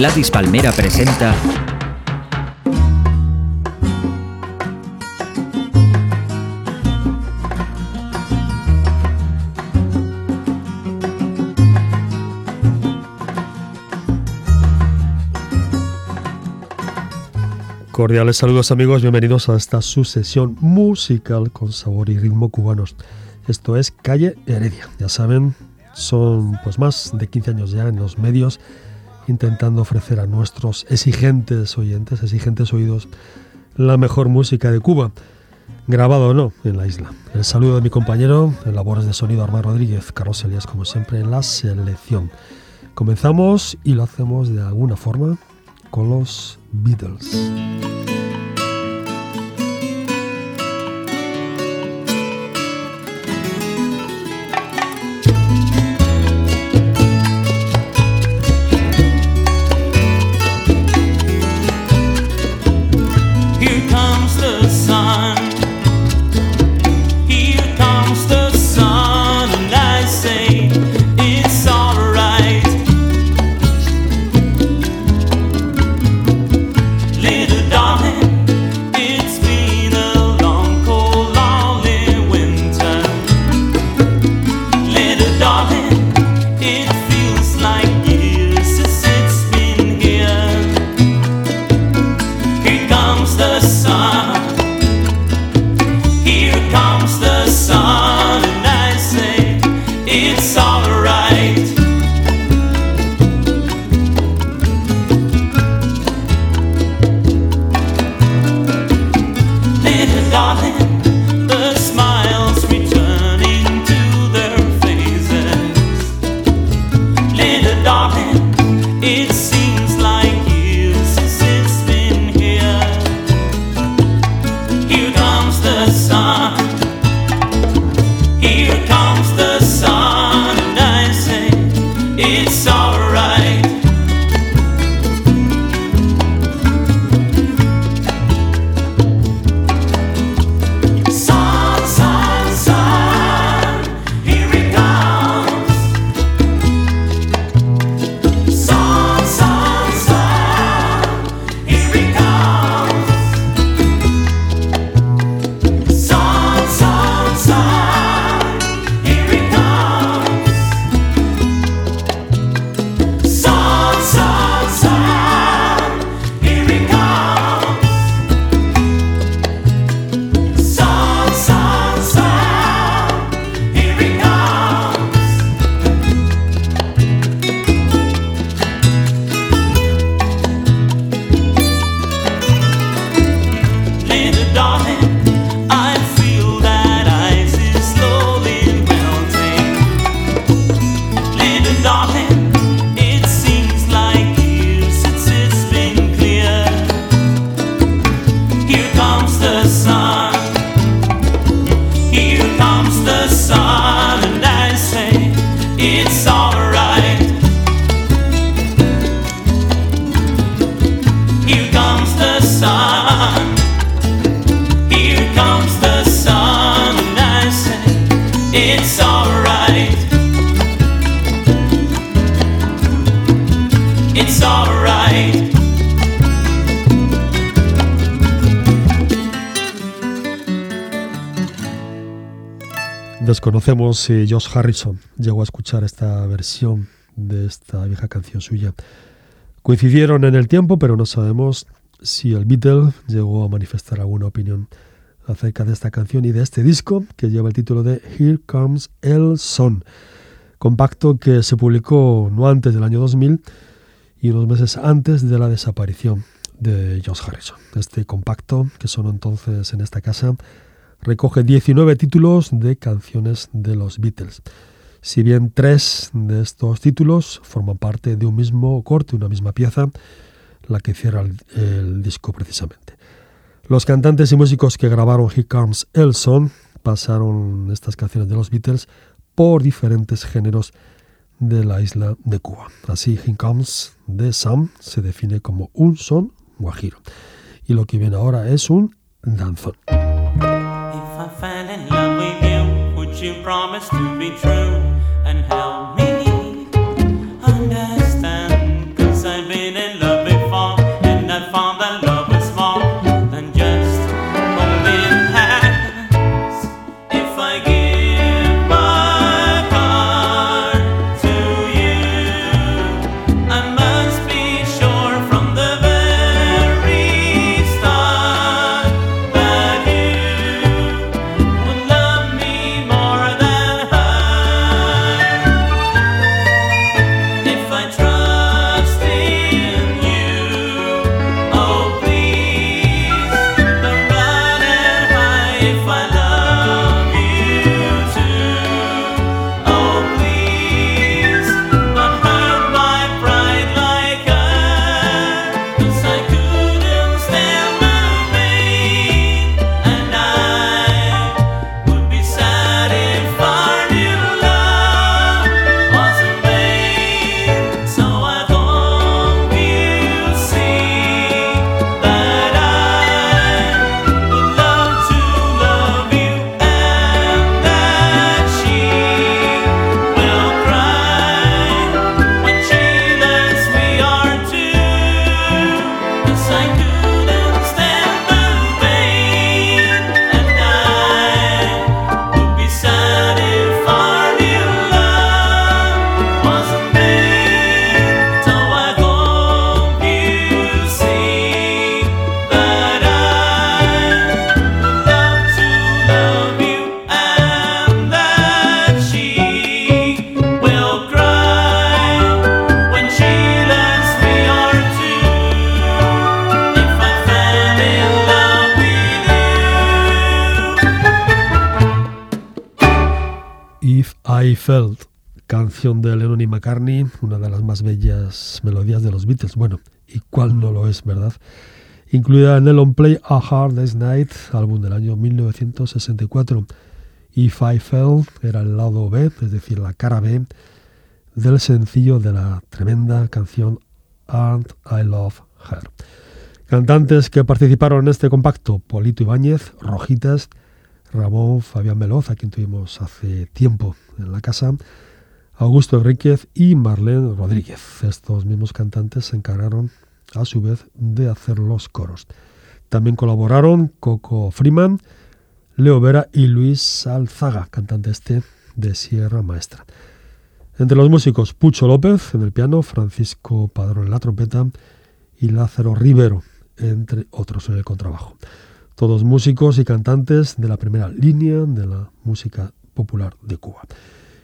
Gladys Palmera presenta Cordiales saludos amigos, bienvenidos a esta sucesión musical con sabor y ritmo cubanos. Esto es Calle Heredia, ya saben, son pues más de 15 años ya en los medios intentando ofrecer a nuestros exigentes oyentes, exigentes oídos, la mejor música de Cuba, grabado o no en la isla. El saludo de mi compañero en labores de sonido Armando Rodríguez, Carlos Elías como siempre en la selección. Comenzamos y lo hacemos de alguna forma con los Beatles. alright. Desconocemos si Josh Harrison llegó a escuchar esta versión de esta vieja canción suya. Coincidieron en el tiempo, pero no sabemos si el Beatle llegó a manifestar alguna opinión acerca de esta canción y de este disco que lleva el título de Here Comes el Son, compacto que se publicó no antes del año 2000 y unos meses antes de la desaparición de Josh Harrison. Este compacto que sonó entonces en esta casa recoge 19 títulos de canciones de los Beatles. Si bien tres de estos títulos forman parte de un mismo corte, una misma pieza, la que cierra el, disco precisamente. Los cantantes y músicos que grabaron Here Comes El Son pasaron estas canciones de los Beatles por diferentes géneros de la isla de Cuba. Así, Here Comes de Sam se define como un son guajiro. Y lo que viene ahora es un danzón. I fell in love with you, would you promise to be true? Los Beatles. Bueno, ¿y cuál no lo es, verdad? Incluida en el On Play A Hard Day's Night, álbum del año 1964. If I Fell era el lado B, es decir, la cara B del sencillo de la tremenda canción Aren't I Love Her. Cantantes que participaron en este compacto, Polito Ibáñez, Rojitas, Ramón Fabián Veloz, a quien tuvimos hace tiempo en la casa, Augusto Enríquez y Marlene Rodríguez. Estos mismos cantantes se encargaron a su vez de hacer los coros. También colaboraron Coco Freeman, Leo Vera y Luis Alzaga, cantante este de Sierra Maestra. Entre los músicos, Pucho López en el piano, Francisco Padrón en la trompeta y Lázaro Rivero, entre otros en el contrabajo todos músicos y cantantes de la primera línea de la música popular de Cuba.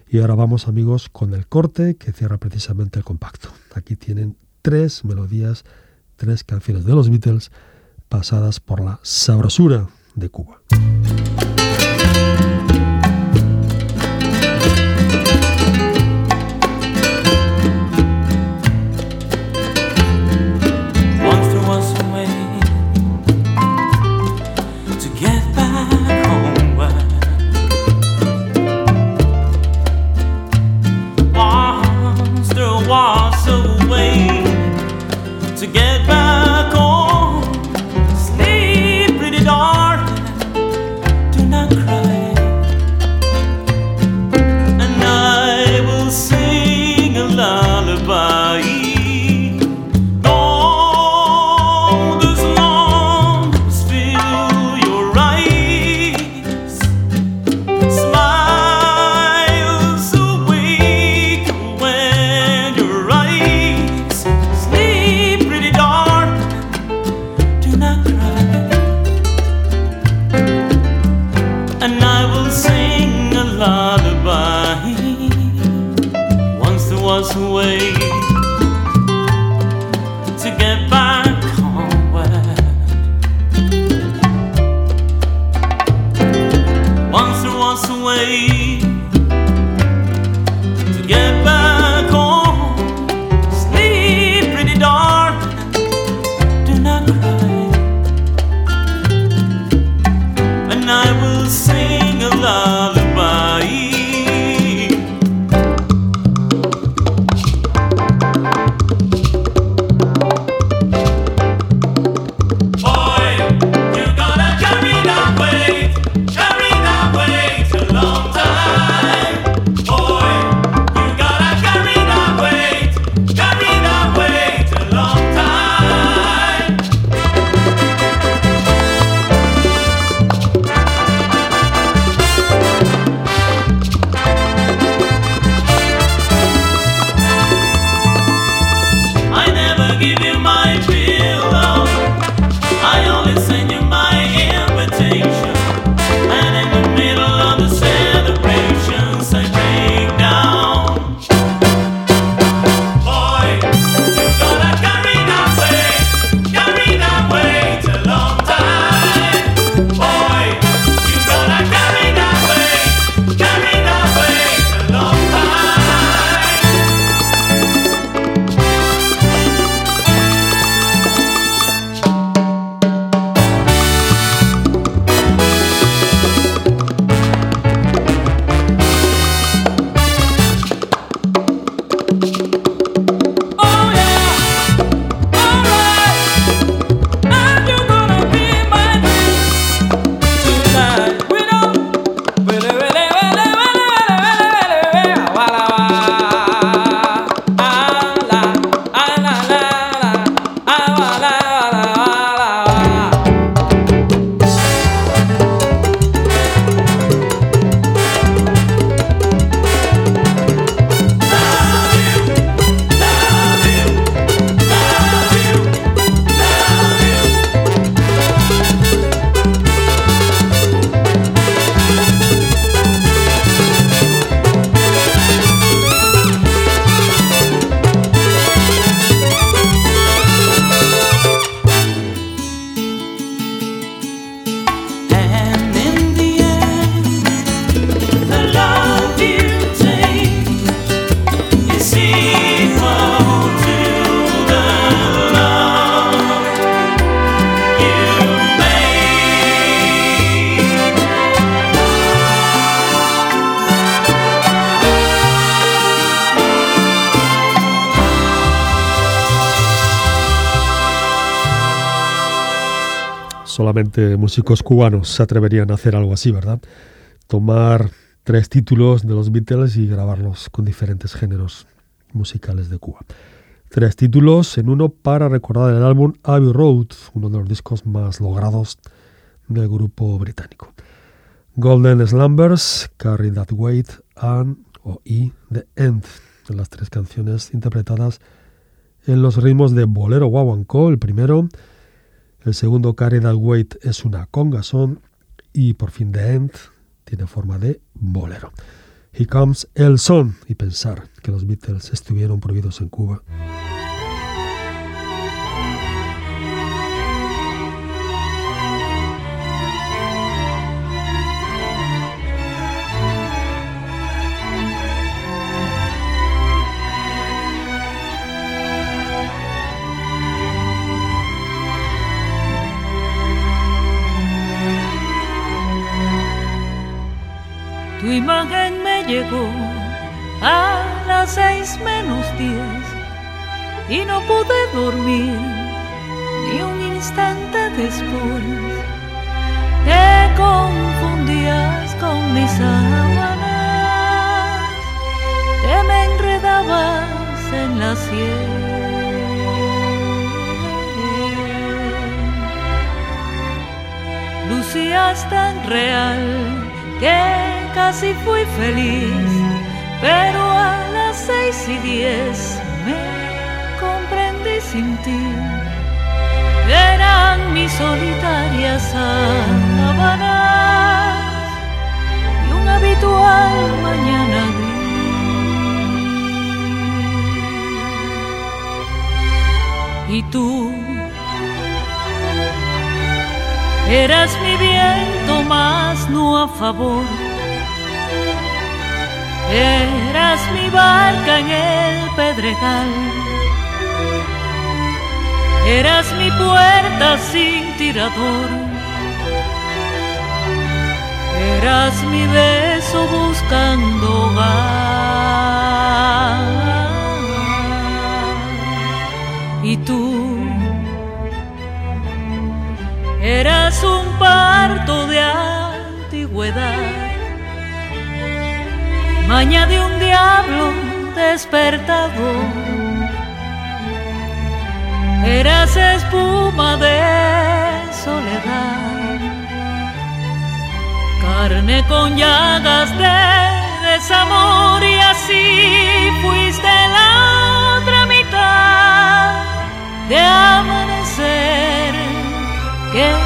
Y ahora vamos amigos con el corte que cierra precisamente el compacto. Aquí tienen tres melodías, tres canciones de los Beatles pasadas por la sabrosura de Cuba. Solamente músicos cubanos se atreverían a hacer algo así, ¿verdad? Tomar tres títulos de los Beatles y grabarlos con diferentes géneros musicales de Cuba. Tres títulos en uno para recordar el álbum Abbey Road, uno de los discos más logrados del grupo británico. Golden Slumbers, Carry That Weight and o y The End, las tres canciones interpretadas en los ritmos de bolero guaguancó, el primero, el segundo That Weight es una conga son y por fin The End tiene forma de bolero. Here Comes El Son y pensar que los Beatles estuvieron prohibidos en Cuba. Tu imagen me llegó a las seis menos diez y no pude dormir ni un instante después. Te confundías con mis sábanas, te me enredabas en la sien. Lucías tan real que casi fui feliz, pero a las seis y diez me comprendí sin ti. Eran mis solitarias sábanas y un habitual mañana gris. Y tú eras mi viento más no a favor Eras mi barca en el pedregal. Eras mi puerta sin tirador. Eras mi beso buscando hogar. Maña de un diablo despertado. Eras espuma de soledad, carne con llagas de desamor y así fuiste la otra mitad de amanecer que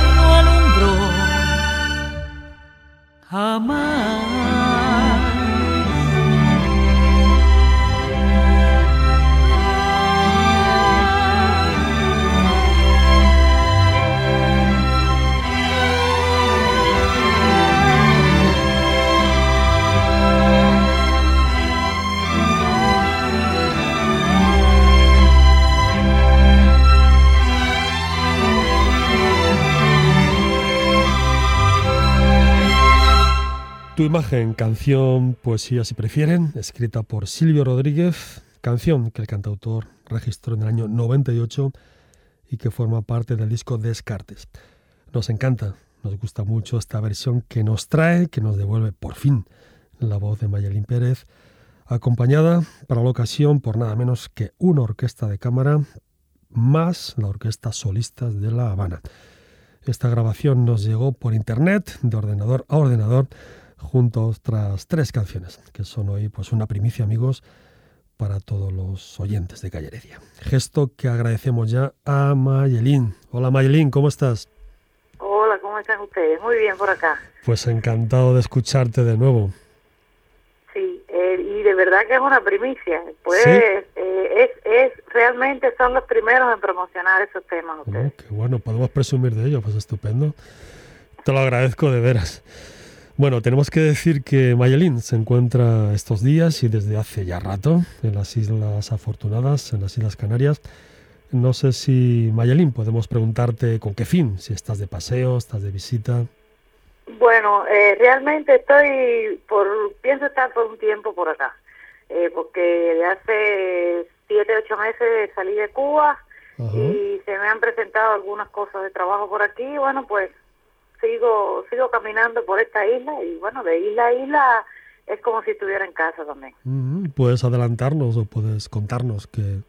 Tu imagen, canción, poesía si prefieren, escrita por Silvio Rodríguez, canción que el cantautor registró en el año 98 y que forma parte del disco Descartes. Nos encanta, nos gusta mucho esta versión que nos trae, que nos devuelve por fin la voz de Mayelín Pérez, acompañada para la ocasión por nada menos que una orquesta de cámara más la orquesta solistas de La Habana. Esta grabación nos llegó por internet, de ordenador a ordenador, junto a otras tres canciones, que son hoy pues una primicia, amigos, para todos los oyentes de Calle Gesto que agradecemos ya a Mayelín. Hola Mayelín, ¿cómo estás? Hola, ¿cómo están ustedes? Muy bien por acá. Pues encantado de escucharte de nuevo. Sí, eh, y de verdad que es una primicia. Pues ¿Sí? eh, es, es realmente son los primeros en promocionar esos temas Oh, qué bueno, podemos presumir de ello, pues estupendo. Te lo agradezco de veras. Bueno, tenemos que decir que Mayelín se encuentra estos días y desde hace ya rato en las Islas Afortunadas, en las Islas Canarias. No sé si, Mayelín, podemos preguntarte con qué fin, si estás de paseo, estás de visita. Bueno, eh, realmente estoy por pienso estar por un tiempo por acá, eh, porque de hace siete ocho meses salí de Cuba Ajá. y se me han presentado algunas cosas de trabajo por aquí. Bueno, pues sigo sigo caminando por esta isla y bueno, de isla a isla es como si estuviera en casa también. ¿Puedes adelantarnos o puedes contarnos que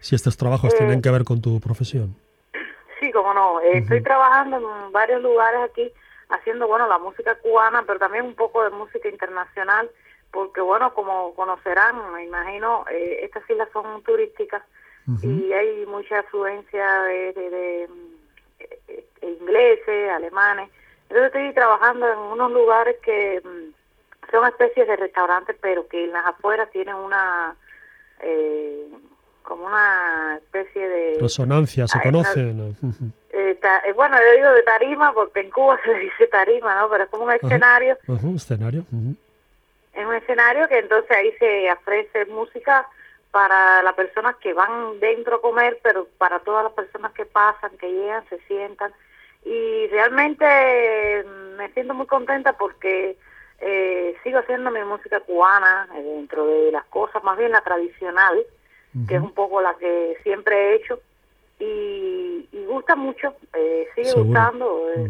si estos trabajos Eh, tienen que ver con tu profesión? Sí, como no. eh, Estoy trabajando en varios lugares aquí, haciendo, bueno, la música cubana, pero también un poco de música internacional, porque, bueno, como conocerán, me imagino, eh, estas islas son turísticas y hay mucha afluencia de, de- de, eh, ingleses, alemanes. Entonces estoy trabajando en unos lugares que mm, son especies de restaurantes, pero que en las afueras tienen una... Eh, como una especie de Resonancia, ¿se Ay, conoce? No. Eh, ta- eh, bueno, yo digo de tarima porque en Cuba se le dice tarima, ¿no? Pero es como un escenario, Ajá, escenario. es un escenario que entonces ahí se ofrece música para las personas que van dentro a comer, pero para todas las personas que pasan, que llegan, se sientan. Y realmente eh, me siento muy contenta porque eh, sigo haciendo mi música cubana eh, dentro de las cosas, más bien la tradicional, que es un poco la que siempre he hecho. Y, y gusta mucho, eh, sigue Seguro. gustando. eh,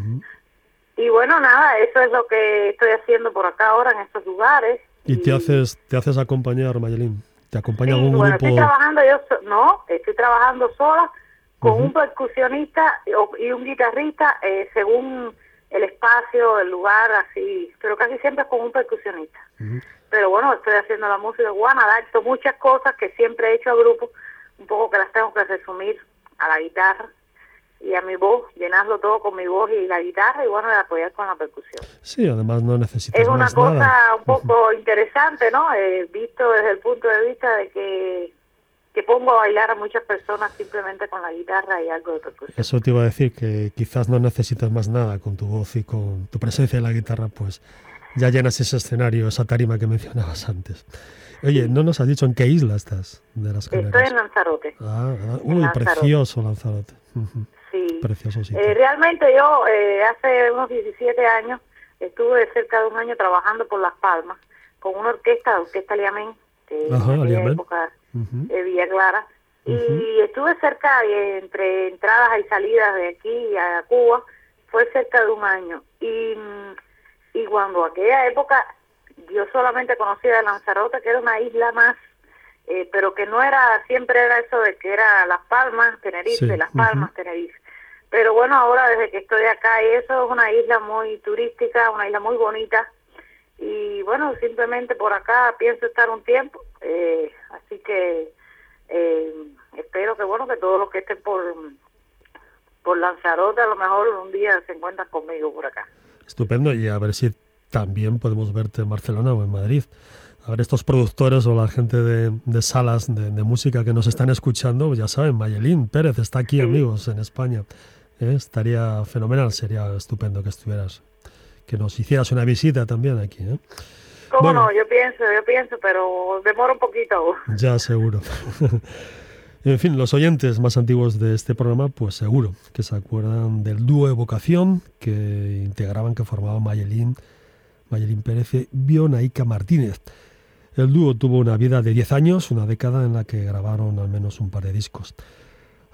y bueno, nada, eso es lo que estoy haciendo por acá ahora en estos lugares. ¿Y te haces, te haces acompañar, Mayelín? ¿Te acompaña Sí, algún bueno, grupo? estoy trabajando yo, no, estoy trabajando sola con un percusionista y- un guitarrista eh, según el espacio, el lugar, así, pero casi siempre con un percusionista. Pero bueno, estoy haciendo la música cubana, adapto muchas cosas que siempre he hecho a grupo, un poco que las tengo que resumir a la guitarra y a mi voz, llenarlo todo con mi voz y la guitarra y bueno, de apoyar con la percusión. Sí, además no necesitas Es una más cosa nada. un poco interesante, ¿no? Eh, visto desde el punto de vista de que, que pongo a bailar a muchas personas simplemente con la guitarra y algo de percusión. Eso te iba a decir, que quizás no necesitas más nada con tu voz y con tu presencia en la guitarra, pues ya llenas ese escenario, esa tarima que mencionabas antes. Oye, no nos has dicho en qué isla estás de las Estoy Canarias. en Lanzarote, Ah, ah, uy, Lanzarote. precioso Lanzarote. Ujú, sí. Precioso sitio. Eh, realmente yo eh, hace unos 17 años estuve cerca de un año trabajando por Las Palmas con una orquesta, la Orquesta Liamén, que Ajá, Liamén. época de Villa Clara. Y estuve cerca, eh, entre entradas y salidas de aquí a Cuba, fue cerca de un año. Y, mm, y cuando aquella época yo solamente conocía de Lanzarote, que era una isla más, eh, pero que no era, siempre era eso de que era Las Palmas, Tenerife, Sí, Las. Palmas, Tenerife. Pero bueno, ahora desde que estoy acá, y eso es una isla muy turística, una isla muy bonita. Y bueno, simplemente por acá pienso estar un tiempo. eh, así que eh, espero que bueno que todos los que estén por por Lanzarote a lo mejor un día se encuentran conmigo por acá. Estupendo, y a ver si también podemos verte en Barcelona o en Madrid. A ver, estos productores o la gente de, de salas de, de música que nos están escuchando, ya saben, Mayelín Pérez está aquí, Sí. amigos, en España. ¿Eh? Estaría fenomenal, sería estupendo que estuvieras, que nos hicieras una visita también aquí. ¿eh? ¿Cómo Bueno. no? Yo pienso, yo pienso, pero demora un poquito. Ya, seguro. en fin, los oyentes más antiguos de este programa, pues seguro que se acuerdan del dúo Evocación que integraban, que formaban Mayelín, Mayelín Pérez y Bionaica Martínez. El dúo tuvo una vida de 10 años, una década en la que grabaron al menos un par de discos.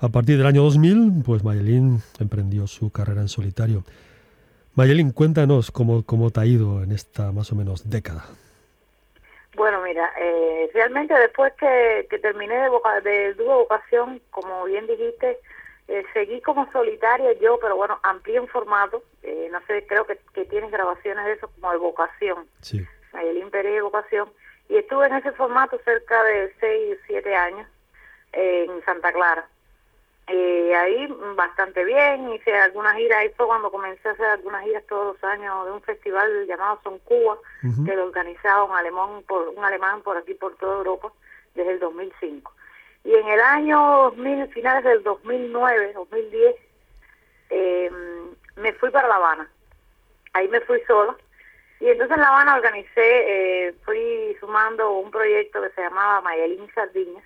A partir del año 2000, pues Mayelín emprendió su carrera en solitario. Mayelín, cuéntanos cómo, cómo te ha ido en esta más o menos década. Bueno, mira, eh, realmente después que, que terminé de voca, del dúo vocación, como bien dijiste, eh, seguí como solitaria yo, pero bueno, amplié en formato. Eh, no sé, creo que, que tienes grabaciones de eso como de vocación, Sí. Mayelín Pérez de vocación. Y estuve en ese formato cerca de 6, 7 años eh, en Santa Clara. Eh, ahí bastante bien, hice algunas giras, ahí fue cuando comencé a hacer algunas giras todos los años de un festival llamado Son Cuba, que lo organizaba un alemán por un alemán por aquí por toda Europa desde el 2005. Y en el año 2000, finales del 2009, 2010, eh, me fui para La Habana. Ahí me fui sola. Y entonces en La Habana organicé, eh, fui sumando un proyecto que se llamaba Mayelín Sardiñas,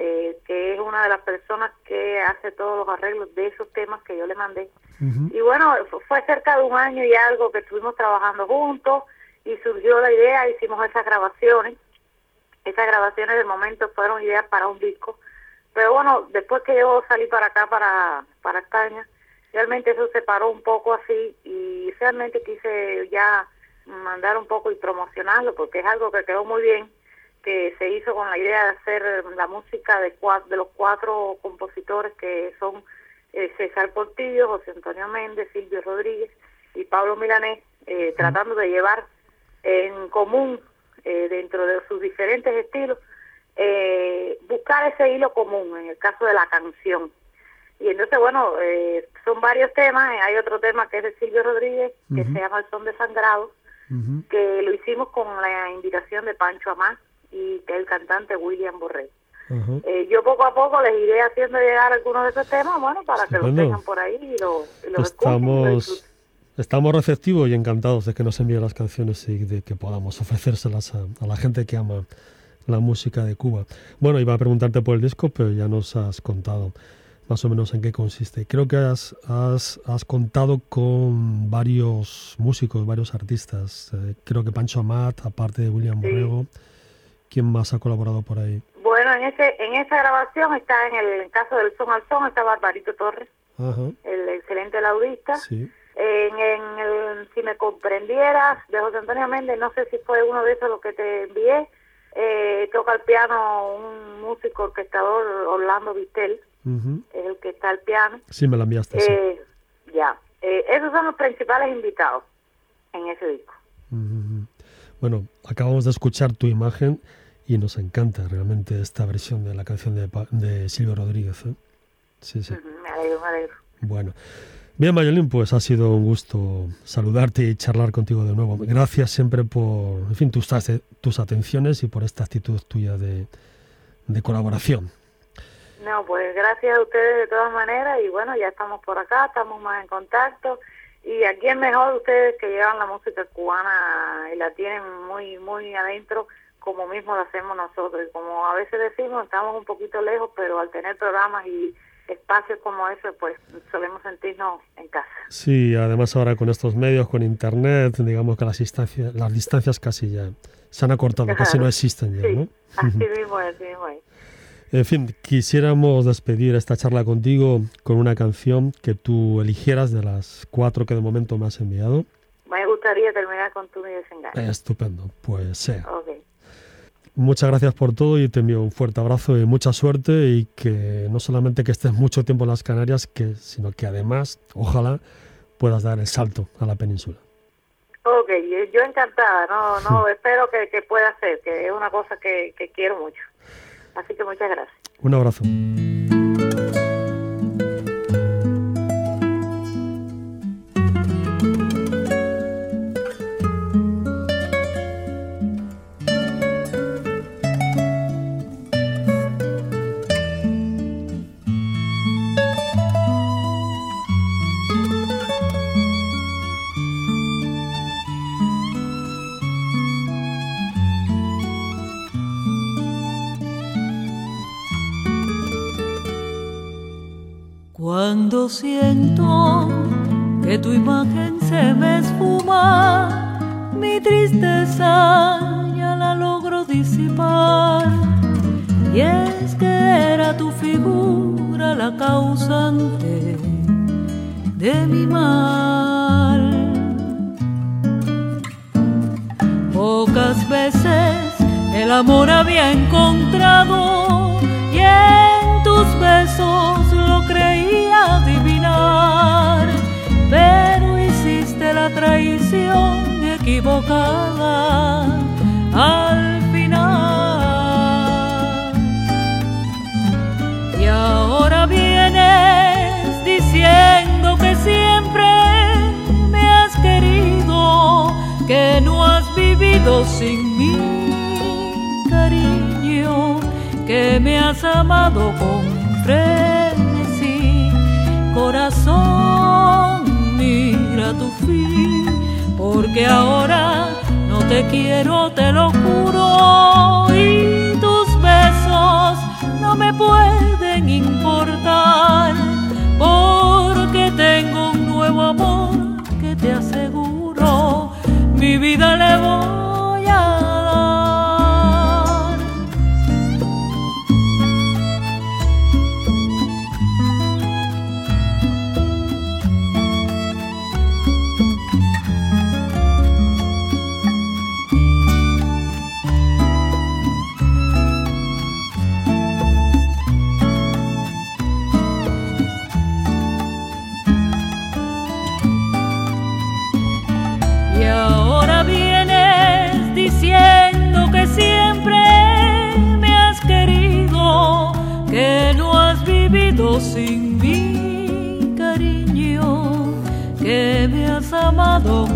Eh, que es una de las personas que hace todos los arreglos de esos temas que yo le mandé. Y bueno, fu- fue cerca de un año y algo que estuvimos trabajando juntos y surgió la idea, hicimos esas grabaciones. Esas grabaciones de momento fueron ideas para un disco Pero bueno, después que yo salí para acá, para, para España, realmente eso se paró un poco así y realmente quise ya mandar un poco y promocionarlo porque es algo que quedó muy bien, que se hizo con la idea de hacer la música de, de los cuatro compositores que son eh, César Portillo, José Antonio Méndez, Silvio Rodríguez y Pablo Milanés, eh, tratando de llevar en común eh, dentro de sus diferentes estilos, buscar ese hilo común en el caso de la canción. Y entonces, bueno, son varios temas. Hay otro tema que es de Silvio Rodríguez, que se llama El Son de Sangrado, que lo hicimos con la invitación de Pancho Amá y que el cantante William Borrell. Eh, yo poco a poco les iré haciendo llegar algunos de esos temas, bueno, para que los tengan por ahí y lo, estamos, estamos receptivos y encantados de que nos envíen las canciones y de que podamos ofrecérselas a, a, la gente que ama la música de Cuba. Bueno, iba a preguntarte por el disco, pero ya nos has contado más o menos en qué consiste. Creo que has, has, has contado con varios músicos, varios artistas. Eh, creo que Pancho Amat, aparte de William Borrego. ¿Quién más ha colaborado por ahí? Bueno, en ese en esa grabación está en el caso del son al son está Barbarito Torres, el excelente laudista. En, el si me comprendieras de José Antonio Méndez, no sé si fue uno de esos los que te envié. Eh, toca el piano un músico orquestador Orlando Vittel, es el que está al piano. Sí, me lo enviaste. Eh, Ya, eh, esos son los principales invitados en ese disco. Bueno, acabamos de escuchar tu imagen y nos encanta realmente esta versión de la canción de, de Silvio Rodríguez. ¿eh? Sí, sí. Me alegro, me alegro. Bueno. Bien, Mayolín, pues ha sido un gusto saludarte y charlar contigo de nuevo. Gracias siempre por, en fin, tus, tus atenciones y por esta actitud tuya de, de colaboración. No, pues gracias a ustedes de todas maneras y bueno, ya estamos por acá, estamos más en contacto y aquí es mejor ustedes que llevan la música cubana y la tienen muy, muy adentro como mismo lo hacemos nosotros. Y como a veces decimos, estamos un poquito lejos, pero al tener programas y espacios como ese, pues solemos sentirnos en casa. Sí, además ahora con estos medios, con internet, digamos que las distancias, las distancias casi ya se han acortado, casi no existen ya, ¿no? Así mismo así mismo En fin, quisiéramos despedir esta charla contigo con una canción que tú eligieras de las cuatro que de momento me has enviado. Me gustaría terminar con tu mi desengaño. Estupendo, pues sea. Muchas gracias por todo y te envío un fuerte abrazo y mucha suerte y que no solamente que estés mucho tiempo en las Canarias, que, sino que además, ojalá, puedas dar el salto a la península. Ok, yo encantada, no, no, espero que, que, pueda ser, que es una cosa que, que quiero mucho. Así que muchas gracias. Un abrazo. Cuando siento que tu imagen se me esfuma, mi tristeza ya la logro disipar. Y es que era tu figura la causante de mi mal. Pocas veces el amor había encontrado y en tus besos traición equivocada al final. Y ahora vienes diciendo que siempre me has querido, que no has vivido sin mí, cariño, que me has amado con frenesí. Corazón, mira tu fin, porque ahora no te quiero, te lo juro, y tus besos no me pueden importar,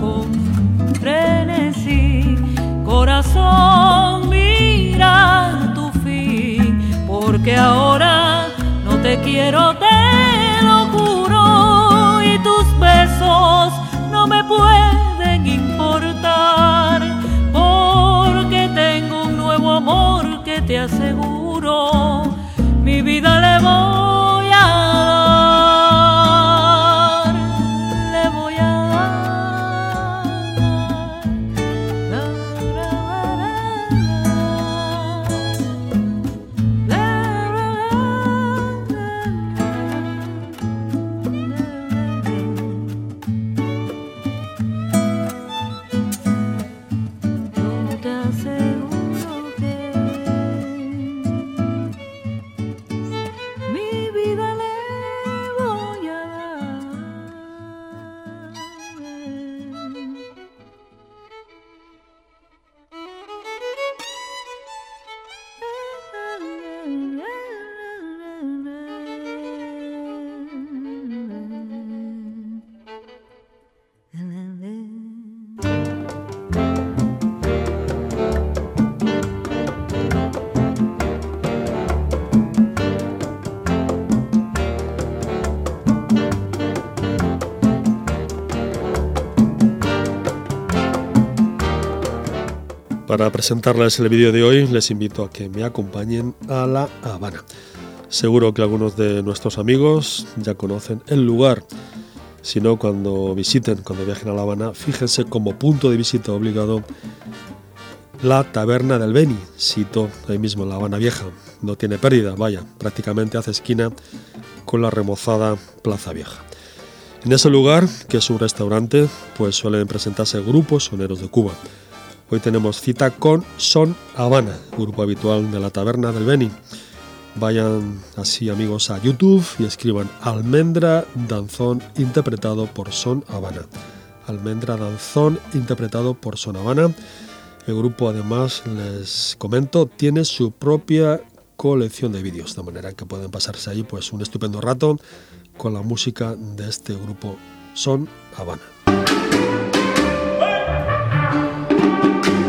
con frenesí. Corazón, mira tu fin, porque ahora no te quiero, Para presentarles el vídeo de hoy, les invito a que me acompañen a La Habana. Seguro que algunos de nuestros amigos ya conocen el lugar. Si no, cuando visiten, cuando viajen a La Habana, fíjense como punto de visita obligado la Taberna del Beni, sito ahí mismo en La Habana Vieja. No tiene pérdida, vaya, prácticamente hace esquina con la remozada Plaza Vieja. En ese lugar, que es un restaurante, pues suelen presentarse grupos soneros de Cuba. Hoy tenemos cita con Son Habana, grupo habitual de la taberna del Beni. Vayan así amigos a YouTube y escriban Almendra Danzón interpretado por Son Habana. Almendra Danzón interpretado por Son Habana. El grupo además, les comento, tiene su propia colección de vídeos, de manera que pueden pasarse ahí pues un estupendo rato con la música de este grupo Son Habana. Thank you.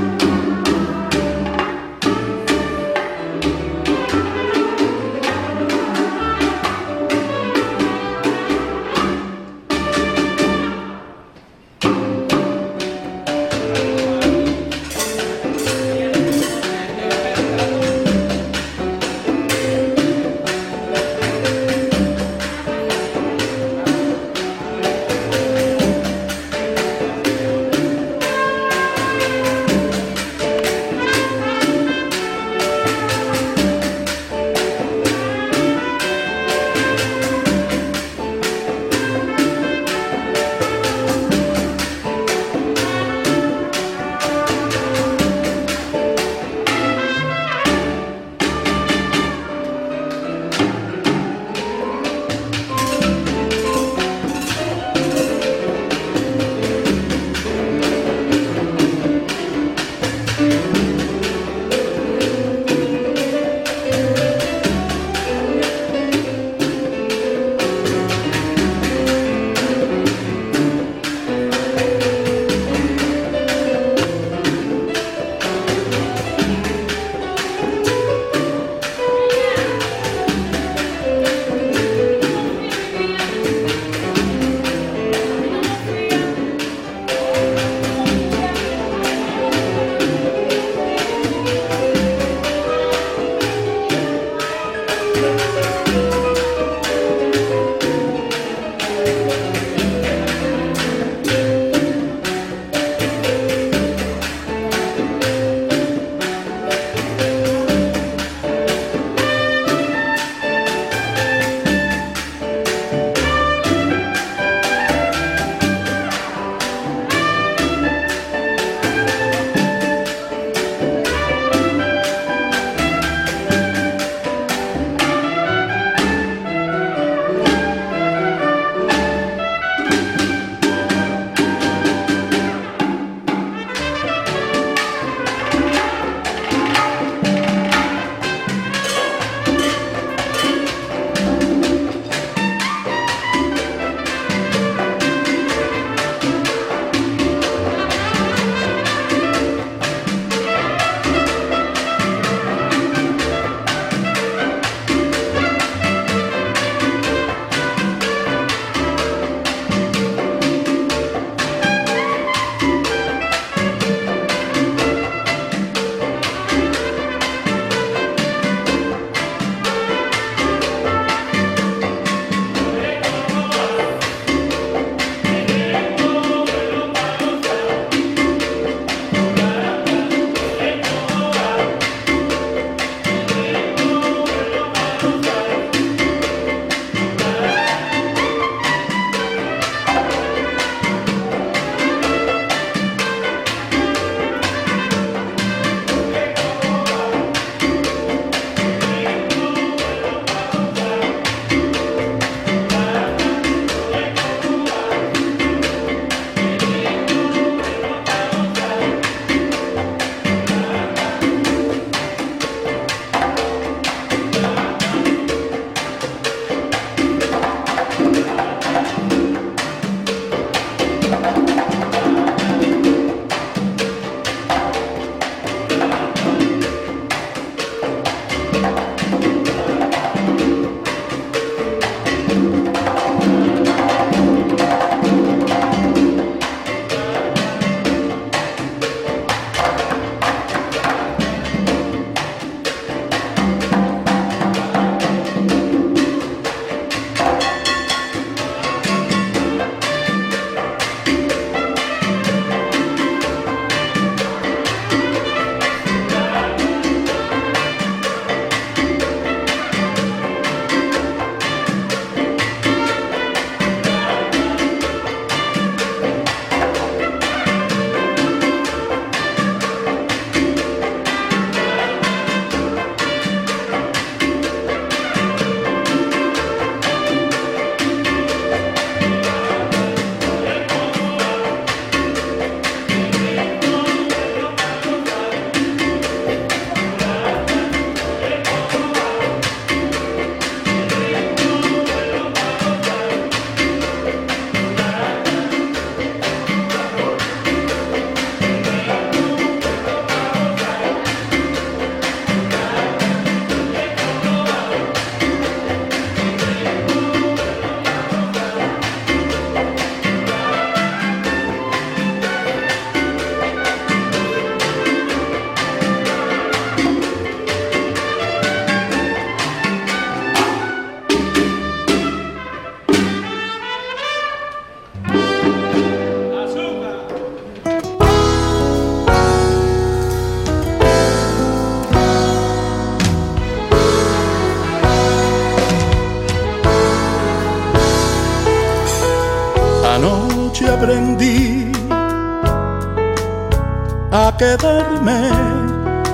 Quedarme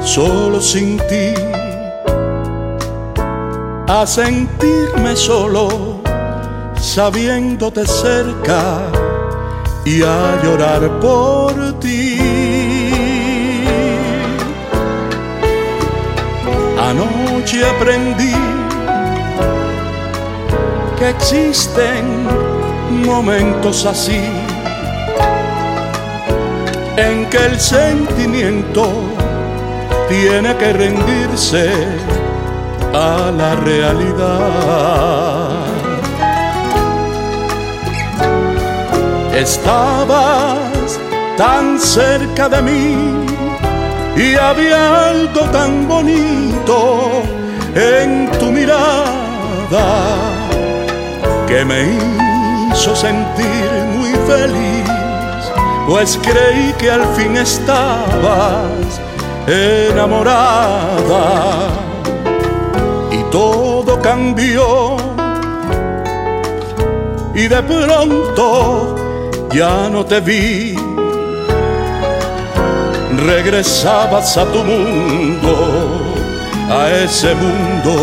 solo sin ti, a sentirme solo sabiéndote cerca y a llorar por ti. Anoche aprendí que existen momentos así en que el sentimiento tiene que rendirse a la realidad. Estabas tan cerca de mí y había algo tan bonito en tu mirada que me hizo sentir muy feliz, pues creí que al fin estabas enamorada y todo cambió y de pronto ya no te vi. Regresabas a tu mundo, a ese mundo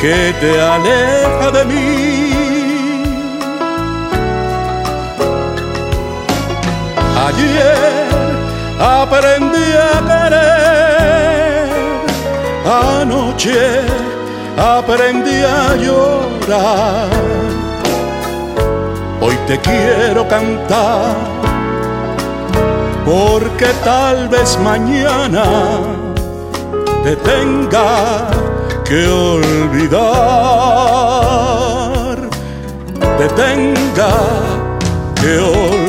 que te aleja de mí. Ayer aprendí a querer, anoche aprendí a llorar Hoy te quiero cantar, porque tal vez mañana te tenga que olvidar, te tenga que olvidar.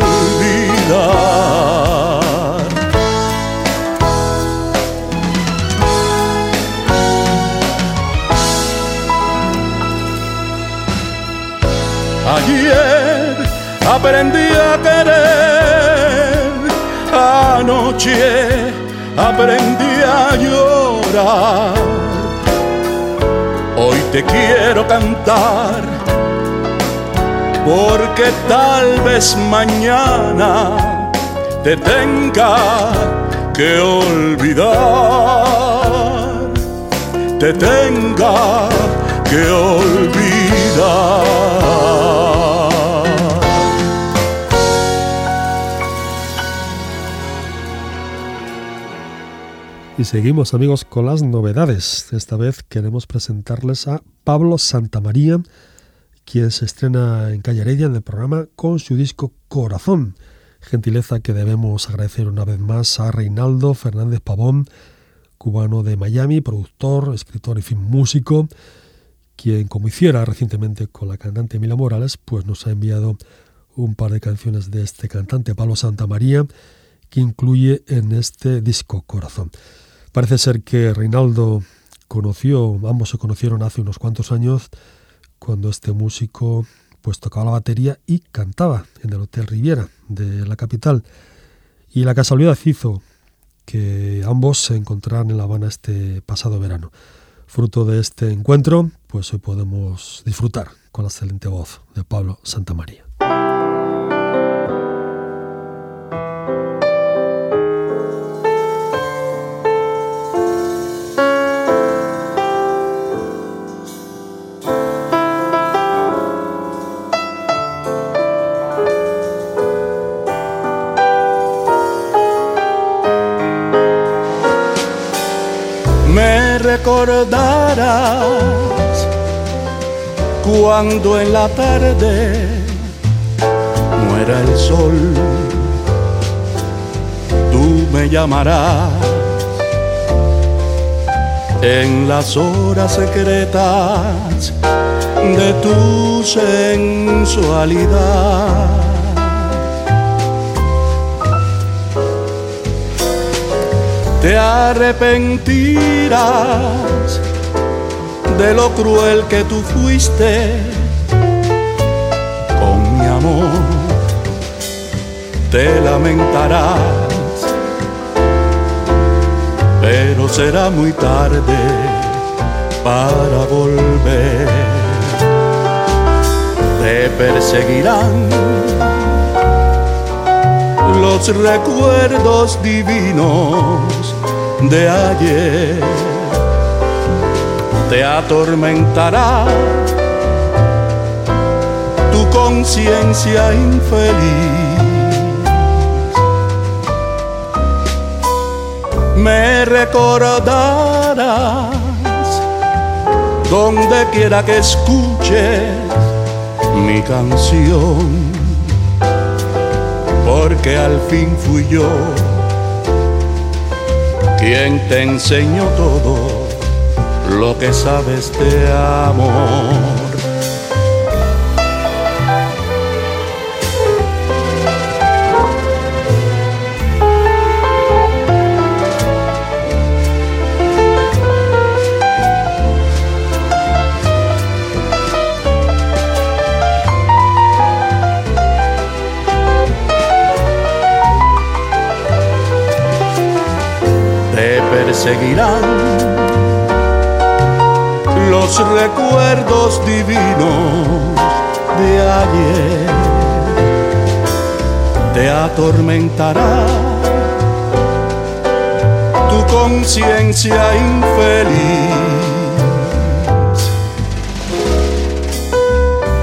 Ayer aprendí a querer. Anoche aprendí a llorar. Hoy te quiero cantar, porque tal vez mañana te tenga que olvidar, te tenga que olvidar. Y seguimos amigos con las novedades. Esta vez queremos presentarles a Pablo Santamaría, quien se estrena en Calle Heredia en el programa con su disco Corazón. Gentileza que debemos agradecer una vez más a Reinaldo Fernández Pavón, cubano de Miami, productor, escritor y fin músico, quien como hiciera recientemente con la cantante Mila Morales, pues nos ha enviado un par de canciones de este cantante Pablo Santamaría que incluye en este disco Corazón. Parece ser que Reinaldo conoció, ambos se conocieron hace unos cuantos años, cuando este músico pues tocaba la batería y cantaba en el Hotel Riviera de la capital. Y la casualidad hizo que ambos se encontraran en La Habana este pasado verano. Fruto de este encuentro, pues hoy podemos disfrutar con la excelente voz de Pablo Santamaría. Recordarás cuando en la tarde muera el sol. Tú me llamarás en las horas secretas de tu sensualidad te arrepentirás de lo cruel que tú fuiste con mi amor. Te lamentarás, pero será muy tarde para volver. Te perseguirán los recuerdos divinos de ayer. Te atormentará tu conciencia infeliz. Me recordarás donde quiera que escuches mi canción, porque al fin fui yo quien te enseñó todo lo que sabes de amor. Seguirán los recuerdos divinos de ayer. Te atormentará tu conciencia infeliz.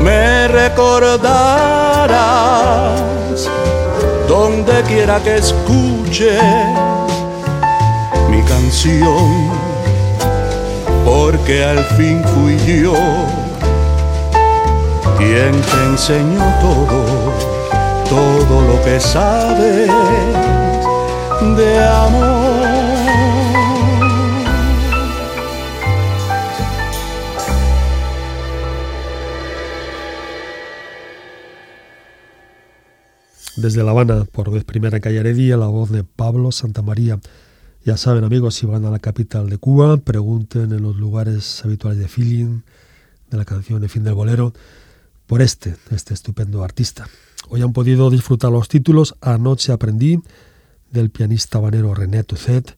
Me recordarás donde quiera que escuches canción, porque al fin fui yo quien te enseñó todo, todo lo que sabes de amor. Desde La Habana, por vez primera en Calle la voz de Pablo Santamaría. Ya saben amigos, si van a la capital de Cuba, pregunten en los lugares habituales de feeling de la canción El fin del bolero por este, este estupendo artista. Hoy han podido disfrutar los títulos Anoche aprendí del pianista habanero René Tuzet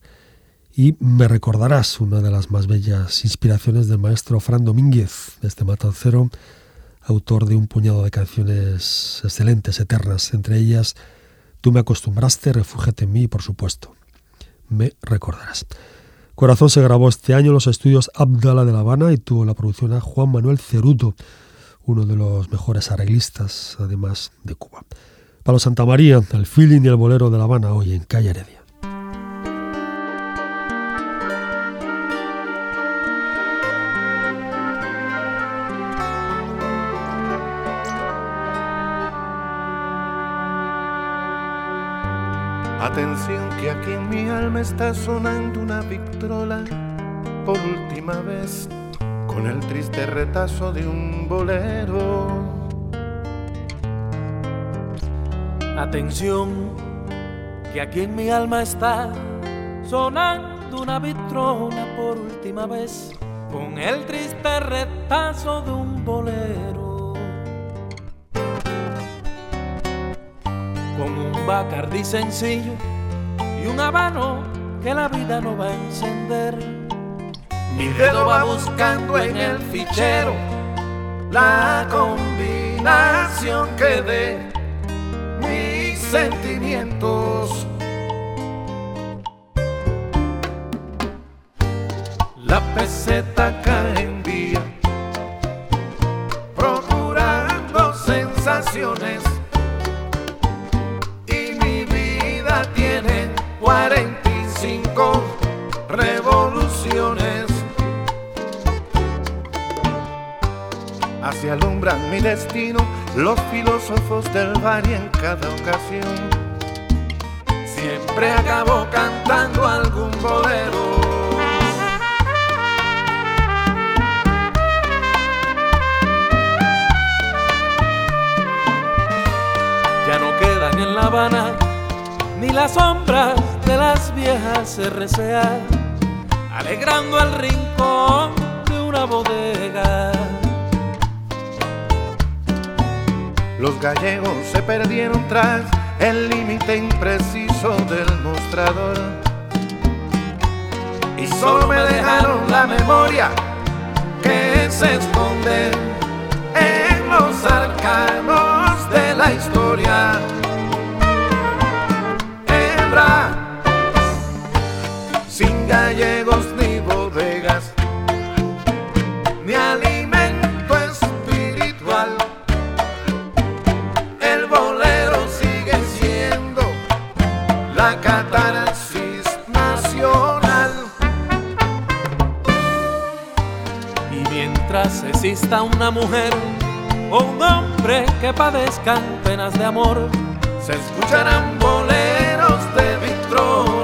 y Me recordarás, una de las más bellas inspiraciones del maestro Fran Domínguez, este matancero, autor de un puñado de canciones excelentes, eternas, entre ellas Tú me acostumbraste, Refúgete en mí, por supuesto me recordarás. Corazón se grabó este año en los estudios Abdala de La Habana y tuvo la producción a Juan Manuel Ceruto, uno de los mejores arreglistas, además de Cuba. Palo Santa María, el feeling y el bolero de La Habana, hoy en Calle Heredia. Atención aquí en mi alma está sonando una victrola por última vez con el triste retazo de un bolero. Atención que aquí en mi alma está sonando una vitrona por última vez con el triste retazo de un bolero. Con un bacardí sencillo y un habano que la vida no va a encender. Mi dedo va buscando en el fichero la combinación que dé mis sentimientos. La peseta cae en vía, procurando sensaciones. Alumbran mi destino los filósofos del y en cada ocasión. Siempre acabo cantando algún bolero. Ya no quedan en La Habana ni las sombras de las viejas RCA, alegrando el rincón de una bodega. Los gallegos se perdieron tras el límite impreciso del mostrador. Y solo me dejaron la memoria que se esconde en los arcanos de la historia. Exista una mujer o un hombre que padezcan penas de amor. Se escucharán boleros de vitrola.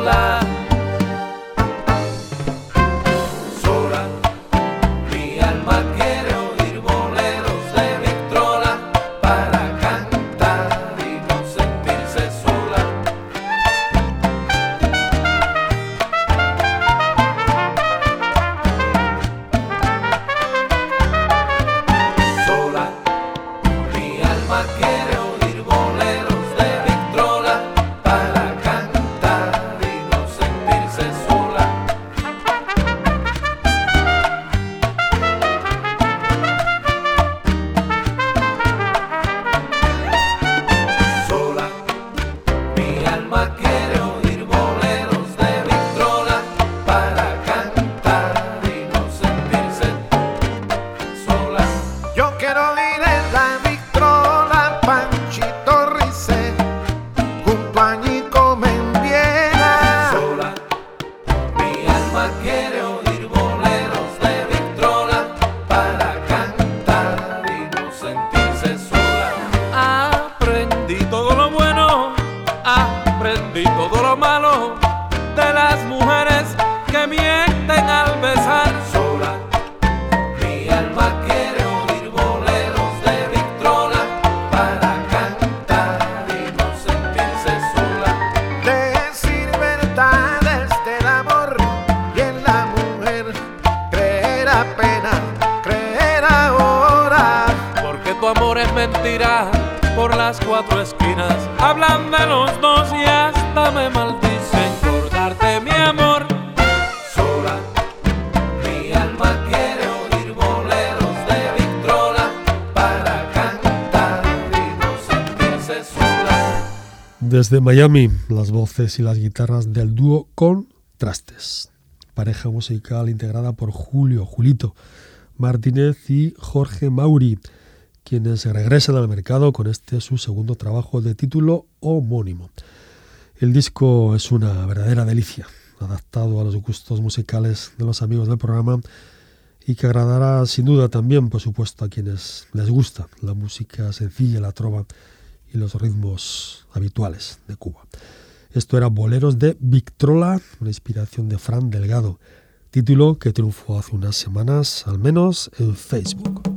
Mentira por las cuatro esquinas. Hablan de los dos y hasta me maldicen por darte mi amor. Sola, mi alma quiere oír boleros de Victrola para cantar y. Desde Miami, las voces y las guitarras del dúo Contrastes, pareja musical integrada por Julio Julito Martínez y Jorge Mauri, quienes regresan al mercado con este su segundo trabajo de título homónimo. El disco es una verdadera delicia, adaptado a los gustos musicales de los amigos del programa y que agradará sin duda también, por supuesto, a quienes les gusta la música sencilla, la trova y los ritmos habituales de Cuba. Esto era Boleros de Victrola, una inspiración de Fran Delgado, título que triunfó hace unas semanas, al menos en Facebook.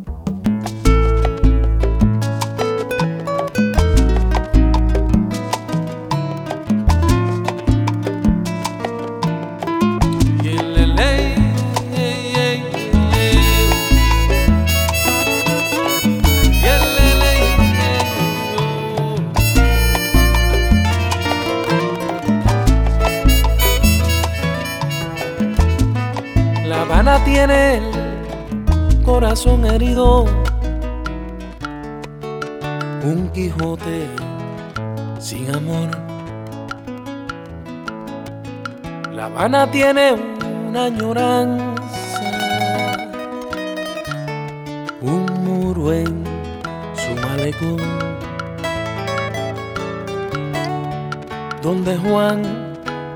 Tiene el corazón herido, un Quijote sin amor. La Habana tiene una añoranza, un muro en su malecón, donde Juan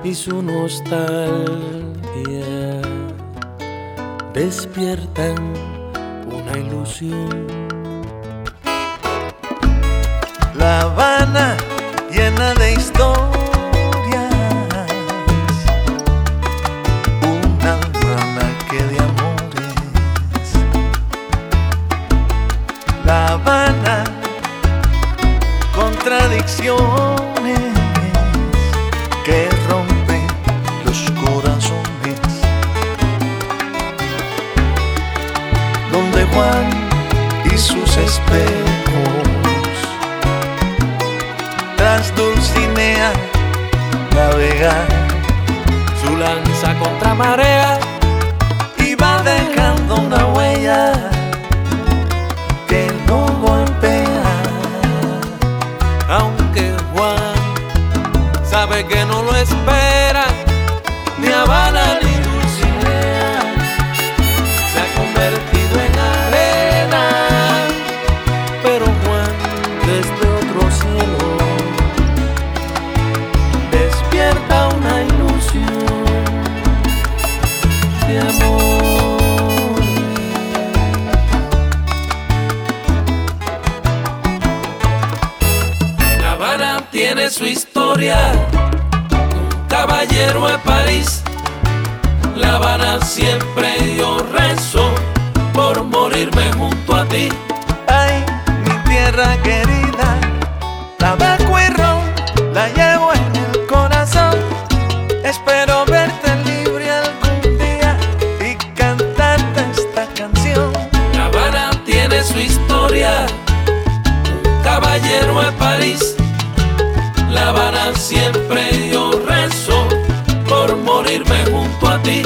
y su nostalgia despiertan una ilusión. La Habana llena de historias, tierra querida, la beco y ron, la llevo en el corazón. Espero verte libre algún día y cantarte esta canción. La Habana tiene su historia, un caballero de París. La Habana siempre yo rezo por morirme junto a ti.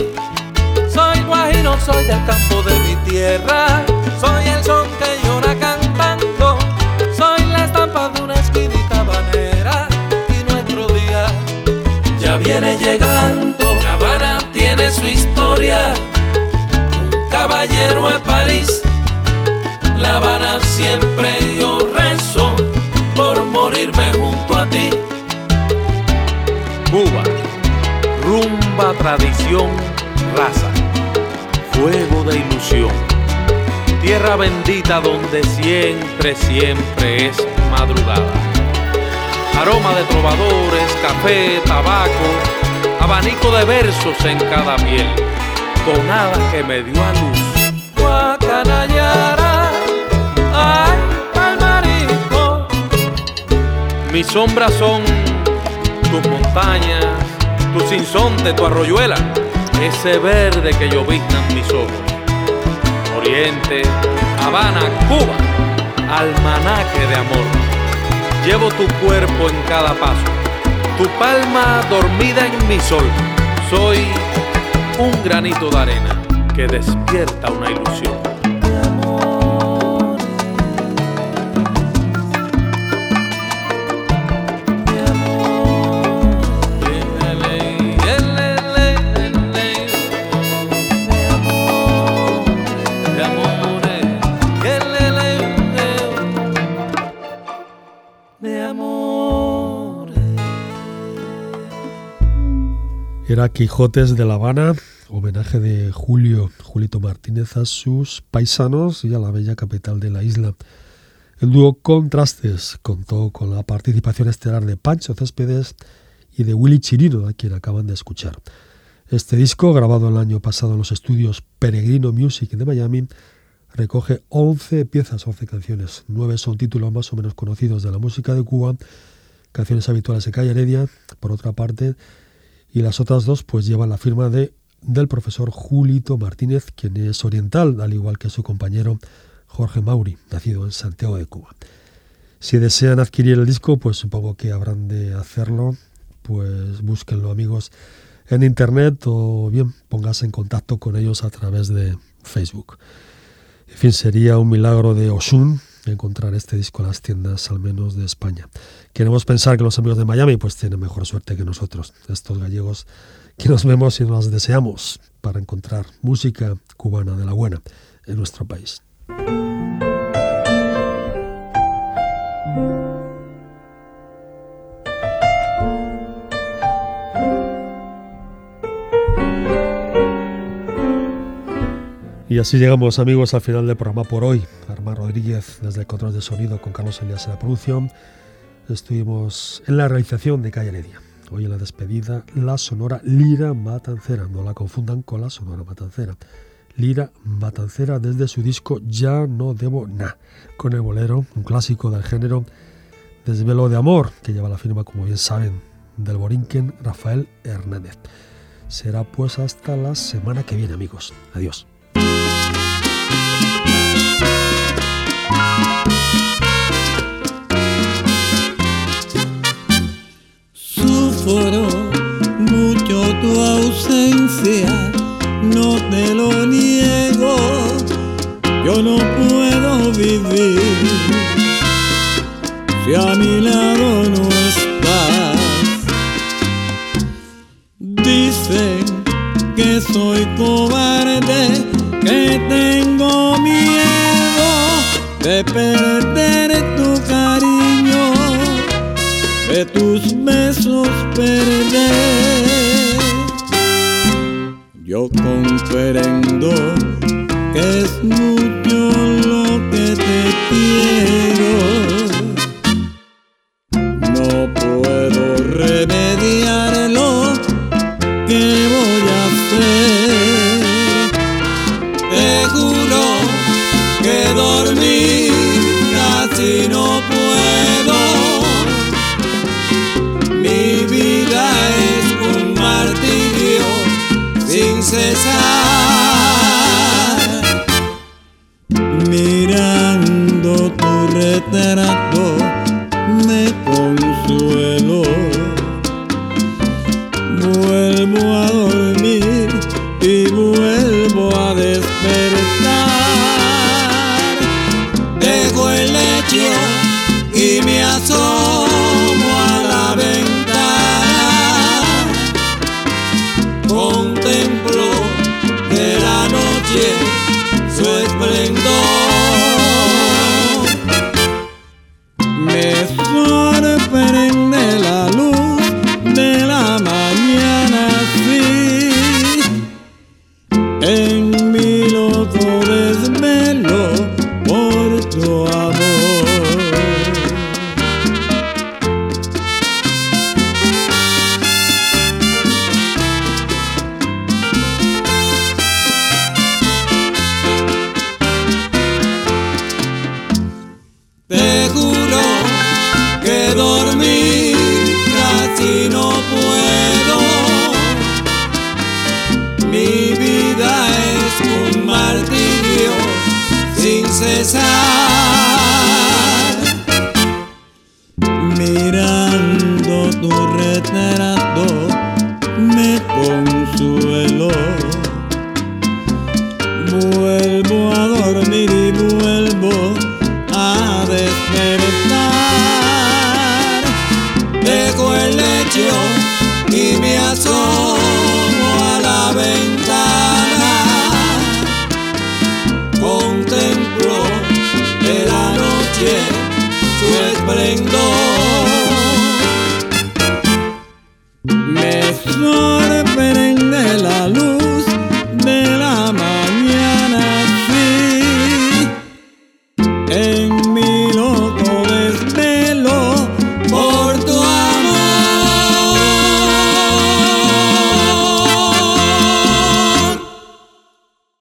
Soy guajiro, soy del campo de mi tierra, tradición, raza, fuego de ilusión. Tierra bendita donde siempre, siempre es madrugada. Aroma de trovadores, café, tabaco, abanico de versos en cada piel. Tonada que me dio a luz. Guacanayara, ay, palmarico. Mis sombras son tus montañas, tu sinsonte, tu arroyuela, ese verde que lloviznan mis ojos. Oriente, Habana, Cuba, almanaque de amor. Llevo tu cuerpo en cada paso, tu palma dormida en mi sol. Soy un granito de arena que despierta una ilusión. Era Quijotes de La Habana, homenaje de Julio, Julito Martínez a sus paisanos y a la bella capital de la isla. El dúo Contrastes contó con la participación estelar de Pancho Céspedes y de Willy Chirino, a quien acaban de escuchar. Este disco, grabado el año pasado en los estudios Peregrino Music de Miami, recoge 11 piezas, 11 canciones. Nueve son títulos más o menos conocidos de la música de Cuba, canciones habituales de Calle Heredia, por otra parte, y las otras dos pues llevan la firma de del profesor Julito Martínez, quien es oriental, al igual que su compañero Jorge Mauri, nacido en Santiago de Cuba. Si desean adquirir el disco, pues supongo que habrán de hacerlo, pues búsquenlo amigos en internet o bien pónganse en contacto con ellos a través de Facebook. En fin, sería un milagro de Osun encontrar este disco en las tiendas, al menos de España. Queremos pensar que los amigos de Miami pues tienen mejor suerte que nosotros, estos gallegos que nos vemos y nos deseamos para encontrar música cubana de la buena en nuestro país. Y así llegamos amigos al final del programa por hoy. Armar Rodríguez desde el control de sonido con Carlos Elías en la producción. Estuvimos en la realización de Calle Heredia. Hoy en la despedida, la sonora Lira Matancera. No la confundan con la sonora Matancera. Lira Matancera desde su disco Ya no debo na, con el bolero, un clásico del género Desvelo de Amor, que lleva la firma, como bien saben, del borinquen Rafael Hernández. Será pues hasta la semana que viene, amigos. Adiós. Sufro mucho tu ausencia, no te lo niego, yo no puedo vivir si a mi lado no estás. Dicen que soy cobarde, comprendo que es mucho